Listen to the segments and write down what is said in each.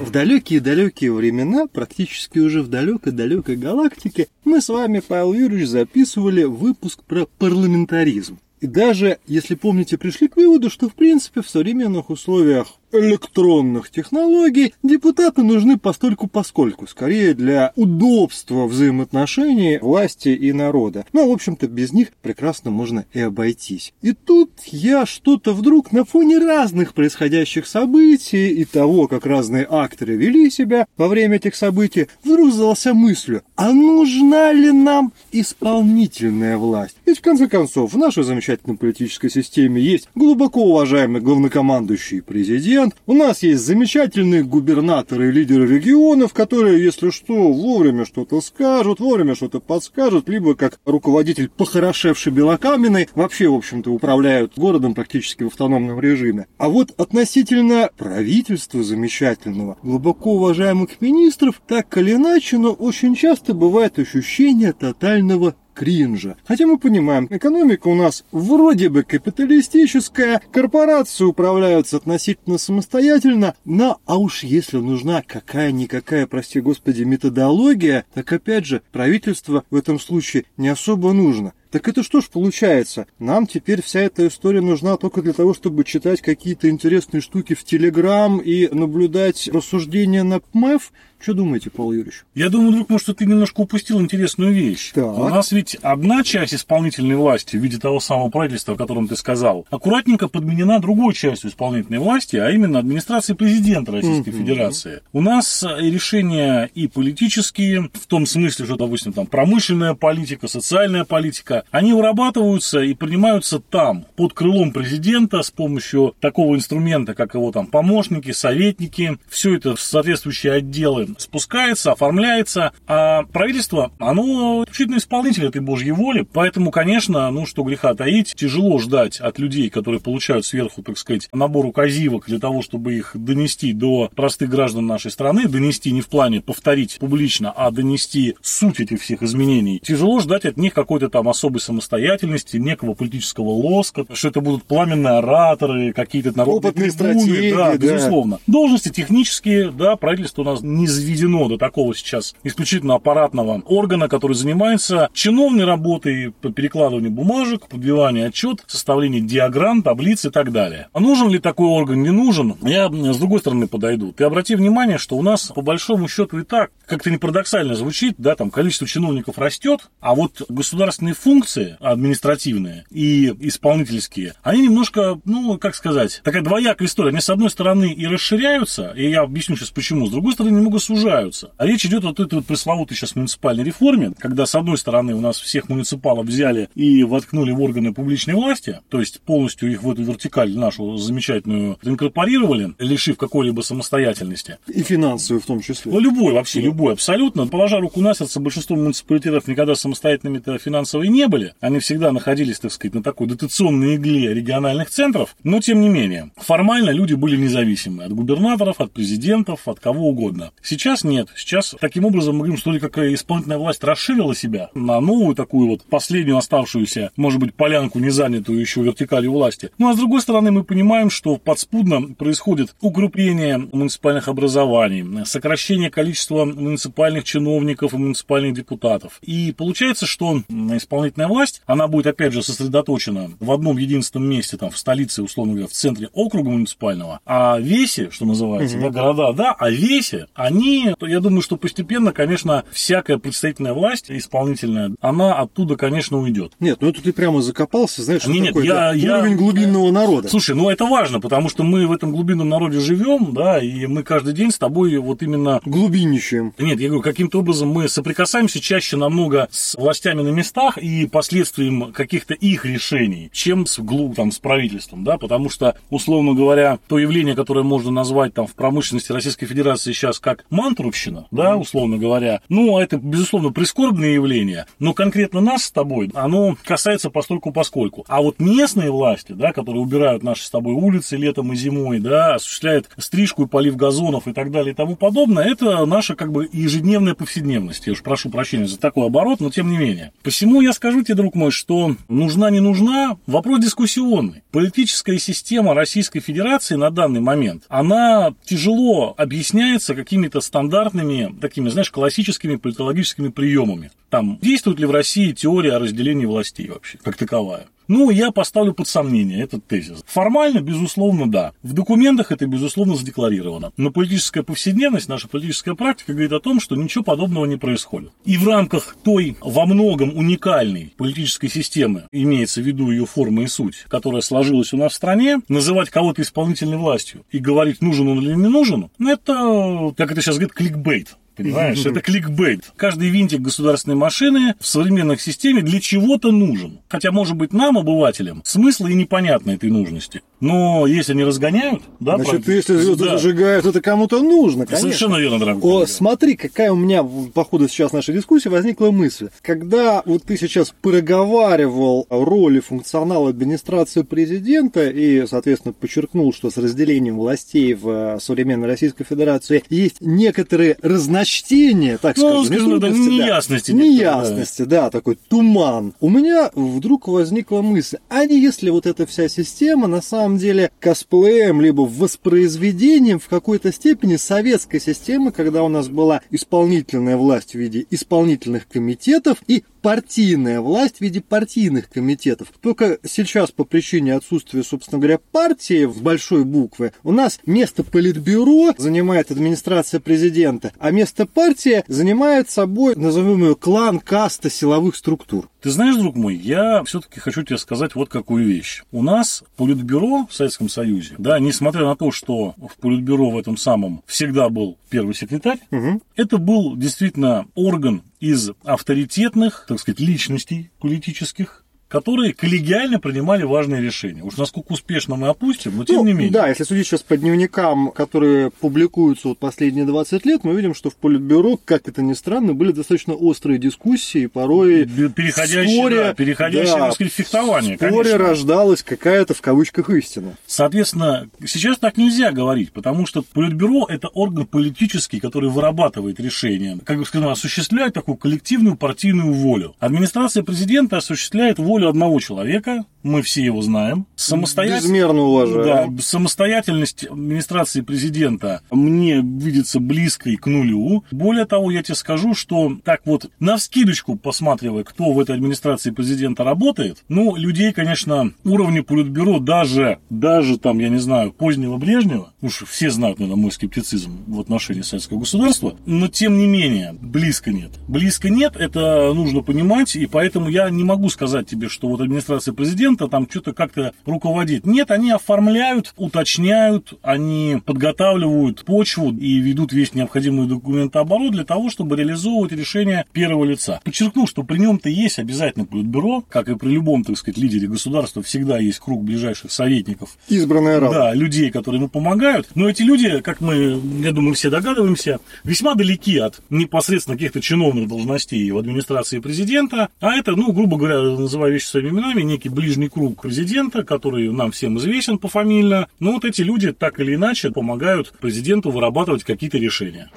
В далекие-далекие времена, практически уже в далекой-далекой галактике, мы с вами, Павел Юрьевич, записывали выпуск про парламентаризм. И даже, если помните, пришли к выводу, что в принципе в современных условиях электронных технологий депутаты нужны постольку поскольку, скорее для удобства взаимоотношений власти и народа. Ну, а, в общем-то, без них прекрасно можно и обойтись. И тут я что-то вдруг на фоне разных происходящих событий и того, как разные акторы вели себя во время этих событий, вдруг задался мыслью, а нужна ли нам исполнительная власть? Ведь, в конце концов, в нашей замечательной политической системе есть глубоко уважаемый главнокомандующий президент, президент. У нас есть замечательные губернаторы и лидеры регионов, которые, если что, вовремя что-то скажут, вовремя что-то подскажут, либо как руководитель похорошевший Белокаменной вообще, в общем-то, управляют городом практически в автономном режиме. А вот относительно правительства замечательного, глубоко уважаемых министров, так или иначе, но очень часто бывает ощущение тотального кринжа. Хотя мы понимаем, экономика у нас вроде бы капиталистическая, корпорации управляются относительно самостоятельно, но а уж если нужна какая-никакая, прости господи, методология, так опять же правительство в этом случае не особо нужно. Так это что ж получается? Нам теперь вся эта история нужна только для того, чтобы читать какие-то интересные штуки в Телеграм и наблюдать рассуждения на ПМЭФ? Что думаете, Павел Юрьевич? Я думаю, друг мой, что ты немножко упустил интересную вещь. Так. У нас ведь одна часть исполнительной власти в виде того самого правительства, о котором ты сказал, аккуратненько подменена другой частью исполнительной власти, а именно администрацией президента Российской mm-hmm. Федерации. У нас решения и политические, в том смысле, что, допустим, там промышленная политика, социальная политика, они вырабатываются и принимаются там, под крылом президента, с помощью такого инструмента, как его там помощники, советники, все это соответствующие отделы спускается, оформляется, а правительство, оно исключительно исполнитель этой божьей воли, поэтому, конечно, ну что греха таить, тяжело ждать от людей, которые получают сверху, так сказать, набор указивок для того, чтобы их донести до простых граждан нашей страны, донести не в плане повторить публично, а донести суть этих всех изменений. Тяжело ждать от них какой-то там особой самостоятельности, некого политического лоска, что это будут пламенные ораторы, какие-то народные Опытные трибуны, да, да, безусловно. Должности технические, да, правительство у нас не изведено до такого сейчас исключительно аппаратного органа, который занимается чиновной работой по перекладыванию бумажек, подбиванию отчет, составлению диаграмм, таблиц и так далее. А нужен ли такой орган, не нужен? Я с другой стороны подойду. Ты обрати внимание, что у нас по большому счету и так, как-то не парадоксально звучит, да, там количество чиновников растет, а вот государственные функции административные и исполнительские, они немножко, ну, как сказать, такая двоякая история. Они, с одной стороны, и расширяются, и я объясню сейчас почему, с другой стороны, немного сужаются. А речь идет вот этой вот пресловутой сейчас муниципальной реформе, когда, с одной стороны, у нас всех муниципалов взяли и воткнули в органы публичной власти, то есть полностью их в эту вертикаль нашу замечательную инкорпорировали, лишив какой-либо самостоятельности. И финансовую в том числе. Ну, любой вообще, да. любой абсолютно. Положа руку на сердце, большинство муниципалитетов никогда самостоятельными-то финансово не были. Они всегда находились, так сказать, на такой дотационной игле региональных центров, но тем не менее. Формально люди были независимы от губернаторов, от президентов, от кого угодно. Сейчас нет. Сейчас таким образом мы говорим, что ли какая исполнительная власть расширила себя на новую такую вот последнюю оставшуюся, может быть, полянку, не занятую еще вертикалью власти. Ну а с другой стороны, мы понимаем, что подспудно происходит укрепление муниципальных образований, сокращение количества муниципальных чиновников и муниципальных депутатов. И получается, что исполнительная власть, она будет опять же сосредоточена в одном единственном месте, там в столице, условно говоря, в центре округа муниципального, а весе, что называется, угу. да, города, да, а весе, они они, я думаю, что постепенно, конечно, всякая представительная власть исполнительная, она оттуда, конечно, уйдет. Нет, ну это ты прямо закопался, знаешь, нет, такое я, я... уровень глубинного народа. Слушай, ну это важно, потому что мы в этом глубинном народе живем, да, и мы каждый день с тобой вот именно... Глубинничаем. Нет, я говорю, каким-то образом мы соприкасаемся чаще намного с властями на местах и последствием каких-то их решений, чем с, там, с правительством, да, потому что, условно говоря, то явление, которое можно назвать там в промышленности Российской Федерации сейчас как мантровщина, да, условно говоря. Ну, это, безусловно, прискорбное явление, но конкретно нас с тобой, оно касается постольку поскольку. А вот местные власти, да, которые убирают наши с тобой улицы летом и зимой, да, осуществляют стрижку и полив газонов и так далее и тому подобное, это наша как бы ежедневная повседневность. Я уж прошу прощения за такой оборот, но тем не менее. Посему я скажу тебе, друг мой, что нужна, не нужна, вопрос дискуссионный. Политическая система Российской Федерации на данный момент, она тяжело объясняется какими-то стандартными, такими, знаешь, классическими политологическими приемами. Там, действует ли в России теория о разделении властей вообще, как таковая? Ну, я поставлю под сомнение этот тезис. Формально, безусловно, да. В документах это, безусловно, задекларировано. Но политическая повседневность, наша политическая практика говорит о том, что ничего подобного не происходит. И в рамках той во многом уникальной политической системы, имеется в виду ее форма и суть, которая сложилась у нас в стране, называть кого-то исполнительной властью и говорить, нужен он или не нужен, ну, это, как это сейчас говорит, кликбейт. Понимаешь, это кликбейт. Каждый винтик государственной машины в современных системе для чего-то нужен. Хотя, может быть, нам, обывателям, смысла и непонятно этой нужности. Но если они разгоняют, да, Значит, если звезды да. зажигают, это кому-то нужно, конечно. Совершенно верно, дорогой. О, смотри, какая у меня по ходу сейчас нашей дискуссии возникла мысль. Когда вот ты сейчас проговаривал роли функционала администрации президента и, соответственно, подчеркнул, что с разделением властей в современной Российской Федерации есть некоторые разночтения разночтения, так ну, скажем, ну, да, неясности. Да. Неясности, да. да, такой туман. У меня вдруг возникла мысль, а не если вот эта вся система на самом деле косплеем, либо воспроизведением в какой-то степени советской системы, когда у нас была исполнительная власть в виде исполнительных комитетов и партийная власть в виде партийных комитетов. Только сейчас по причине отсутствия, собственно говоря, партии в большой буквы, у нас место политбюро занимает администрация президента, а место партии занимает собой, назовем ее, клан каста силовых структур. Ты знаешь, друг мой, я все-таки хочу тебе сказать вот какую вещь. У нас Политбюро в Советском Союзе, да, несмотря на то, что в Политбюро в этом самом всегда был первый секретарь, угу. это был действительно орган из авторитетных, так сказать, личностей политических, которые коллегиально принимали важные решения. Уж насколько успешно мы опустим, но тем ну, не менее. Да, если судить сейчас по дневникам, которые публикуются вот последние 20 лет, мы видим, что в Политбюро, как это ни странно, были достаточно острые дискуссии, порой переходящие, да, переходящие да, сказать, фехтование. В споре конечно. рождалась какая-то в кавычках истина. Соответственно, сейчас так нельзя говорить, потому что Политбюро – это орган политический, который вырабатывает решения, как бы сказать, осуществляет такую коллективную партийную волю. Администрация президента осуществляет волю одного человека, мы все его знаем. Самостоятельность, Безмерно уважаю. Да, самостоятельность администрации президента мне видится близкой к нулю. Более того, я тебе скажу, что так вот, на вскидочку посматривая, кто в этой администрации президента работает, ну, людей, конечно, уровня политбюро даже, даже там, я не знаю, позднего Брежнева, уж все знают, наверное, мой скептицизм в отношении советского государства, но тем не менее, близко нет. Близко нет, это нужно понимать, и поэтому я не могу сказать тебе, что вот администрация президента президента там что-то как-то руководит. Нет, они оформляют, уточняют, они подготавливают почву и ведут весь необходимый документооборот для того, чтобы реализовывать решение первого лица. Подчеркну, что при нем-то есть обязательно политбюро, как и при любом, так сказать, лидере государства, всегда есть круг ближайших советников. Избранная рада. Да, людей, которые ему помогают. Но эти люди, как мы, я думаю, все догадываемся, весьма далеки от непосредственно каких-то чиновных должностей в администрации президента, а это, ну, грубо говоря, называя вещи своими именами, некий ближний ближний круг президента, который нам всем известен пофамильно. Но вот эти люди так или иначе помогают президенту вырабатывать какие-то решения.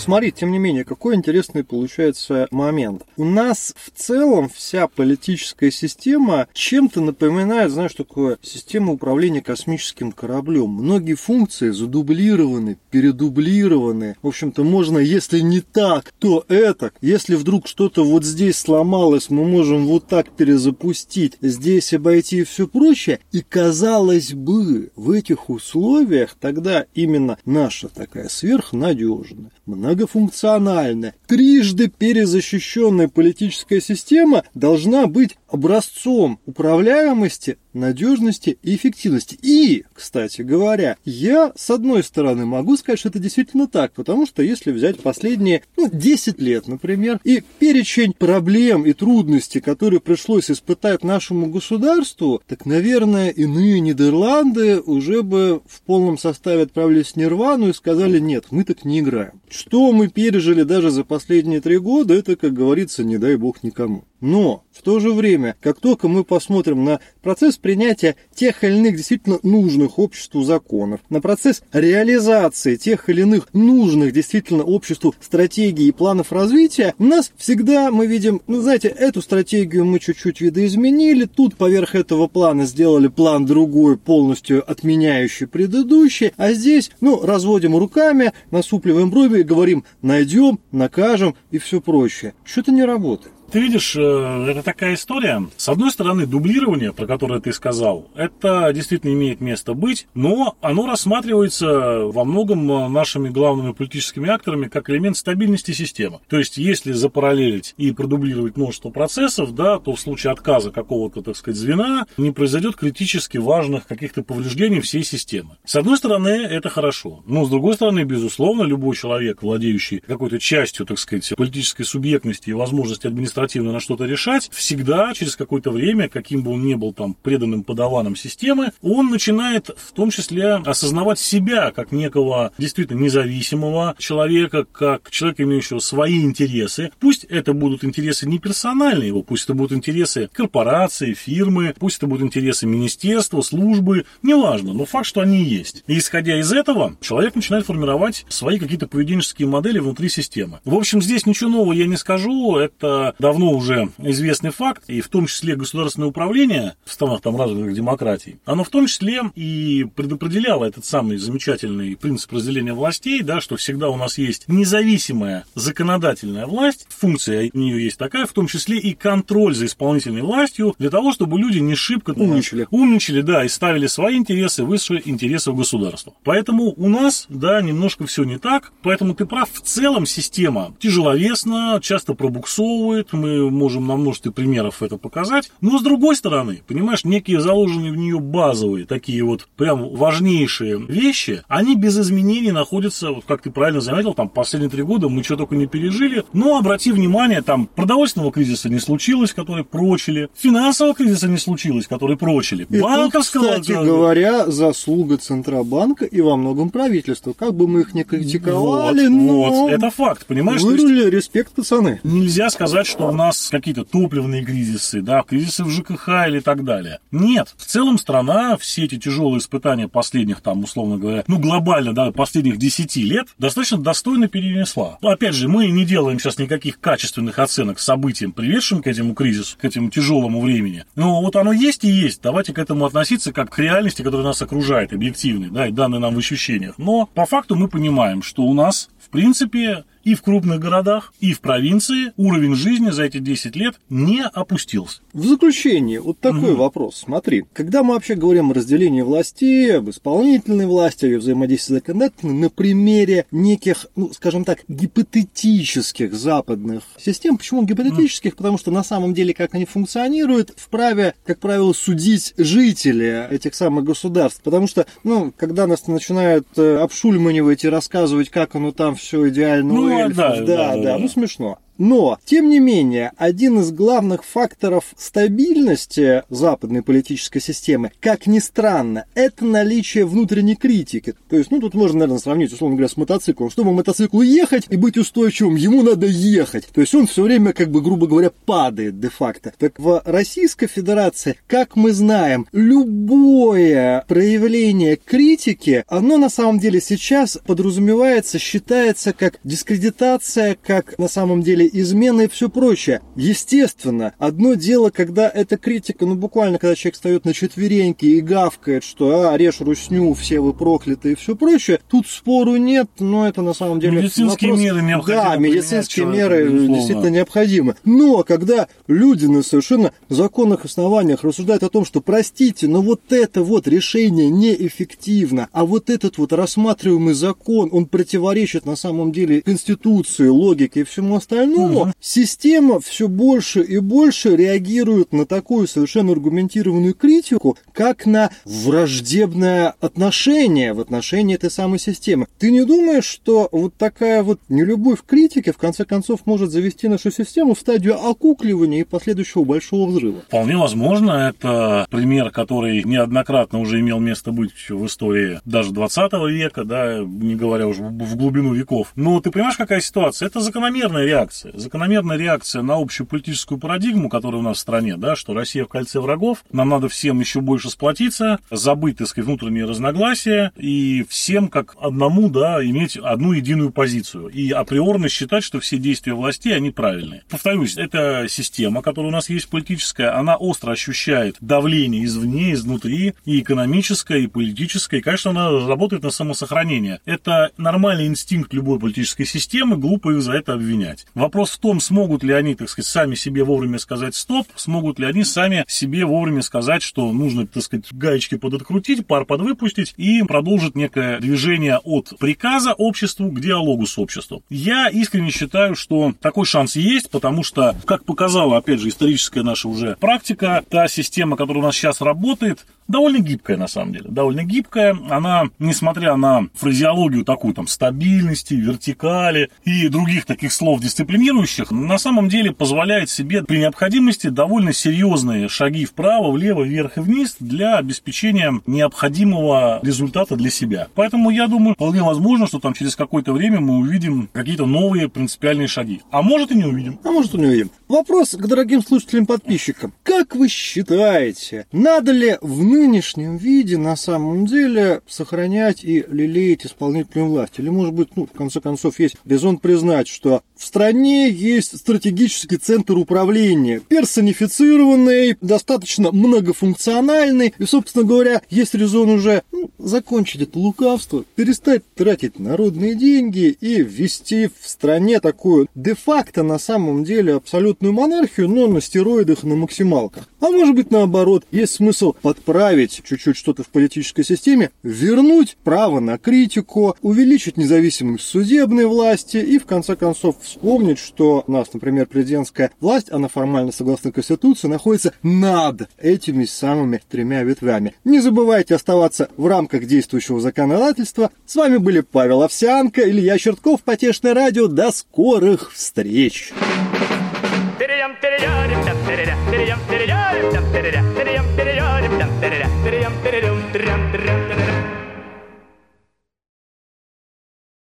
Смотри, тем не менее, какой интересный получается момент. У нас в целом вся политическая система чем-то напоминает, знаешь, такое система управления космическим кораблем. Многие функции задублированы, передублированы. В общем-то, можно, если не так, то это. Если вдруг что-то вот здесь сломалось, мы можем вот так перезапустить, здесь обойти и все прочее. И казалось бы, в этих условиях тогда именно наша такая сверхнадежная, многофункциональная, трижды перезащищенная политическая система должна быть образцом управляемости надежности и эффективности. И, кстати говоря, я, с одной стороны, могу сказать, что это действительно так, потому что если взять последние ну, 10 лет, например, и перечень проблем и трудностей, которые пришлось испытать нашему государству, так, наверное, иные Нидерланды уже бы в полном составе отправились в Нирвану и сказали, нет, мы так не играем. Что мы пережили даже за последние три года, это, как говорится, не дай бог никому. Но в то же время, как только мы посмотрим на процесс принятия тех или иных действительно нужных обществу законов, на процесс реализации тех или иных нужных действительно обществу стратегий и планов развития, у нас всегда мы видим, ну знаете, эту стратегию мы чуть-чуть видоизменили, тут поверх этого плана сделали план другой, полностью отменяющий предыдущий, а здесь, ну, разводим руками, насупливаем брови и говорим, найдем, накажем и все прочее. Что-то не работает. Ты видишь, э, это такая история. С одной стороны, дублирование, про которое ты сказал, это действительно имеет место быть, но оно рассматривается во многом э, нашими главными политическими акторами как элемент стабильности системы. То есть, если запараллелить и продублировать множество процессов, да, то в случае отказа какого-то, так сказать, звена не произойдет критически важных каких-то повреждений всей системы. С одной стороны, это хорошо. Но с другой стороны, безусловно, любой человек, владеющий какой-то частью, так сказать, политической субъектности и возможности администрации административно на что-то решать, всегда через какое-то время, каким бы он ни был там преданным подаваном системы, он начинает в том числе осознавать себя как некого действительно независимого человека, как человека, имеющего свои интересы. Пусть это будут интересы не персональные его, пусть это будут интересы корпорации, фирмы, пусть это будут интересы министерства, службы, неважно, но факт, что они есть. И исходя из этого, человек начинает формировать свои какие-то поведенческие модели внутри системы. В общем, здесь ничего нового я не скажу, это давно уже известный факт, и в том числе государственное управление в странах там развитых демократий, оно в том числе и предопределяло этот самый замечательный принцип разделения властей, да, что всегда у нас есть независимая законодательная власть, функция у нее есть такая, в том числе и контроль за исполнительной властью, для того, чтобы люди не шибко умничали, умничали да, и ставили свои интересы выше интересов государства. Поэтому у нас, да, немножко все не так, поэтому ты прав, в целом система тяжеловесна, часто пробуксовывает, мы можем на множестве примеров это показать. Но с другой стороны, понимаешь, некие заложенные в нее базовые, такие вот прям важнейшие вещи, они без изменений находятся, вот как ты правильно заметил, там последние три года мы что только не пережили. Но обрати внимание, там продовольственного кризиса не случилось, который прочили, финансового кризиса не случилось, который прочили, и банковского... Тут, кстати говоря, заслуга Центробанка и во многом правительства. Как бы мы их не критиковали, вот, но... Вот, это факт, понимаешь? Вырыли, есть, респект, пацаны. Нельзя сказать, что у нас какие-то топливные кризисы, да, кризисы в ЖКХ или так далее. Нет, в целом страна все эти тяжелые испытания последних, там, условно говоря, ну, глобально, да, последних 10 лет достаточно достойно перенесла. Опять же, мы не делаем сейчас никаких качественных оценок событиям, приведшим к этому кризису, к этому тяжелому времени. Но вот оно есть и есть. Давайте к этому относиться как к реальности, которая нас окружает, объективной, да, и данной нам в ощущениях. Но по факту мы понимаем, что у нас, в принципе, и в крупных городах, и в провинции уровень жизни за эти 10 лет не опустился. В заключение, вот такой угу. вопрос. Смотри, когда мы вообще говорим о разделении властей, об исполнительной власти, о ее взаимодействии с законодательной, на примере неких, ну, скажем так, гипотетических западных систем. Почему гипотетических? Потому что на самом деле, как они функционируют, вправе, как правило, судить жители этих самых государств. Потому что, ну, когда нас начинают э, обшульманивать и рассказывать, как оно там все идеально ну, Да, да, да, да, ну смешно. Но, тем не менее, один из главных факторов стабильности западной политической системы, как ни странно, это наличие внутренней критики. То есть, ну, тут можно, наверное, сравнить, условно говоря, с мотоциклом. Чтобы мотоциклу ехать и быть устойчивым, ему надо ехать. То есть, он все время, как бы, грубо говоря, падает де-факто. Так в Российской Федерации, как мы знаем, любое проявление критики, оно на самом деле сейчас подразумевается, считается как дискредитация, как на самом деле измены и все прочее. Естественно, одно дело, когда эта критика, ну буквально, когда человек встает на четвереньки и гавкает, что а, режь русню, все вы прокляты и все прочее, тут спору нет, но это на самом деле Медицинские вопрос... меры необходимы. Да, медицинские меры безусловно. действительно необходимы. Но когда люди на совершенно законных основаниях рассуждают о том, что, простите, но вот это вот решение неэффективно, а вот этот вот рассматриваемый закон, он противоречит на самом деле Конституции, логике и всему остальному, по-простому, угу. система все больше и больше реагирует на такую совершенно аргументированную критику, как на враждебное отношение в отношении этой самой системы. Ты не думаешь, что вот такая вот нелюбовь к критике в конце концов может завести нашу систему в стадию окукливания и последующего большого взрыва? Вполне возможно. Это пример, который неоднократно уже имел место быть в истории даже 20 века, да, не говоря уже в глубину веков. Но ты понимаешь, какая ситуация? Это закономерная реакция. Закономерная реакция на общую политическую парадигму, которая у нас в стране, да, что Россия в кольце врагов, нам надо всем еще больше сплотиться, забыть, так сказать, внутренние разногласия и всем как одному, да, иметь одну единую позицию. И априорно считать, что все действия власти, они правильные. Повторюсь, эта система, которая у нас есть политическая, она остро ощущает давление извне, изнутри, и экономическое, и политическое, и, конечно, она работает на самосохранение. Это нормальный инстинкт любой политической системы, глупо их за это обвинять. В том, смогут ли они, так сказать, сами себе вовремя сказать стоп, смогут ли они сами себе вовремя сказать, что нужно, так сказать, гаечки подоткрутить, пар подвыпустить и продолжить некое движение от приказа обществу к диалогу с обществом. Я искренне считаю, что такой шанс есть, потому что, как показала, опять же, историческая наша уже практика, та система, которая у нас сейчас работает, довольно гибкая на самом деле, довольно гибкая. Она, несмотря на фразеологию такую там стабильности, вертикали и других таких слов дисциплинирующих, на самом деле позволяет себе при необходимости довольно серьезные шаги вправо, влево, вверх и вниз для обеспечения необходимого результата для себя. Поэтому я думаю, вполне возможно, что там через какое-то время мы увидим какие-то новые принципиальные шаги. А может и не увидим. А может и не увидим. Вопрос к дорогим слушателям-подписчикам. Как вы считаете, надо ли в нынешнем виде на самом деле сохранять и лелеять исполнительную власть? Или, может быть, ну, в конце концов, есть резон признать, что в стране есть стратегический центр управления, персонифицированный, достаточно многофункциональный, и, собственно говоря, есть резон уже ну, закончить это лукавство, перестать тратить народные деньги и ввести в стране такую де-факто на самом деле абсолютную монархию, но на стероидах на максималках. А может быть наоборот, есть смысл подправить чуть-чуть что-то в политической системе, вернуть право на критику, увеличить независимость судебной власти и в конце концов вспомнить, что у нас, например, президентская власть, она формально согласно Конституции находится над этими самыми тремя ветвями. Не забывайте оставаться в рамках действующего законодательства. С вами были Павел Овсянко, Илья Чертков, Потешное радио. До скорых встреч! Перейдем, перейдем, перейдем, перейдем, перейдем, перейдем, перейдем, перейдем, перейдем, перейдем, перейдем, перейдем, перейдем, перейдем,